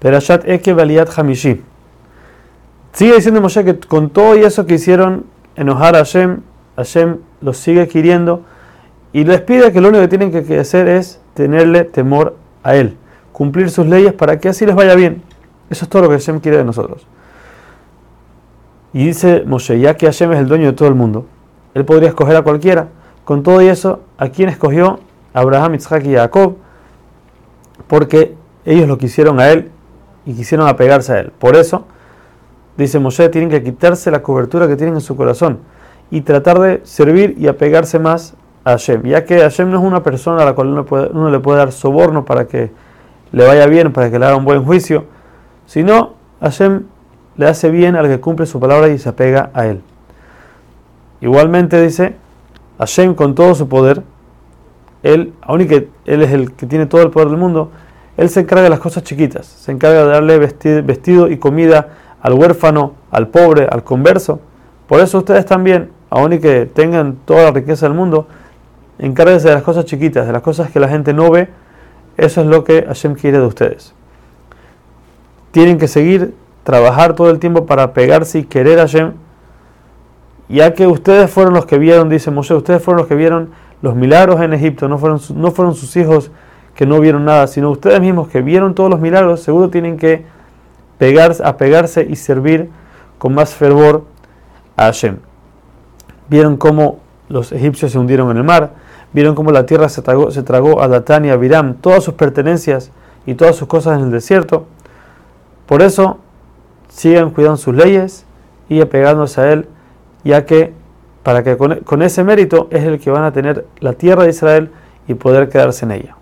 Perashat Eke Baliat Hamishi. Sigue diciendo Moshe que con todo y eso que hicieron enojar a Hashem, Hashem los sigue queriendo y les pide que lo único que tienen que hacer es tenerle temor a Él, cumplir sus leyes para que así les vaya bien. Eso es todo lo que Hashem quiere de nosotros. Y dice Moshe, ya que Hashem es el dueño de todo el mundo, Él podría escoger a cualquiera. Con todo y eso, ¿a quién escogió? Abraham, Isaac y Jacob, porque ellos lo quisieron a Él y quisieron apegarse a Él. Por eso, dice Moshe, tienen que quitarse la cobertura que tienen en su corazón y tratar de servir y apegarse más a Hashem, ya que Hashem no es una persona a la cual uno, le puede dar soborno para que le vaya bien, para que le haga un buen juicio, sino Hashem le hace bien al que cumple su palabra y se apega a él. Igualmente dice, Hashem con todo su poder, él, aunque él es el que tiene todo el poder del mundo, él se encarga de las cosas chiquitas, se encarga de darle vestido y comida al huérfano, al pobre, al converso. Por eso ustedes también, aunque tengan toda la riqueza del mundo, encárguense de las cosas chiquitas, de las cosas que la gente no ve. Eso es lo que Hashem quiere de ustedes. Tienen que seguir trabajar todo el tiempo para pegarse y querer a Hashem, ya que ustedes fueron los que vieron, dice Moshe, ustedes fueron los que vieron los milagros en Egipto, no fueron, no fueron sus hijos que no vieron nada, sino ustedes mismos que vieron todos los milagros, seguro tienen que pegarse, apegarse y servir con más fervor a Hashem. Vieron cómo los egipcios se hundieron en el mar, vieron cómo la tierra se tragó, a Datán y a Biram, todas sus pertenencias y todas sus cosas en el desierto. Por eso sigan cuidando sus leyes y apegándose a Él, ya que para que con ese mérito es el que van a tener la tierra de Israel y poder quedarse en ella.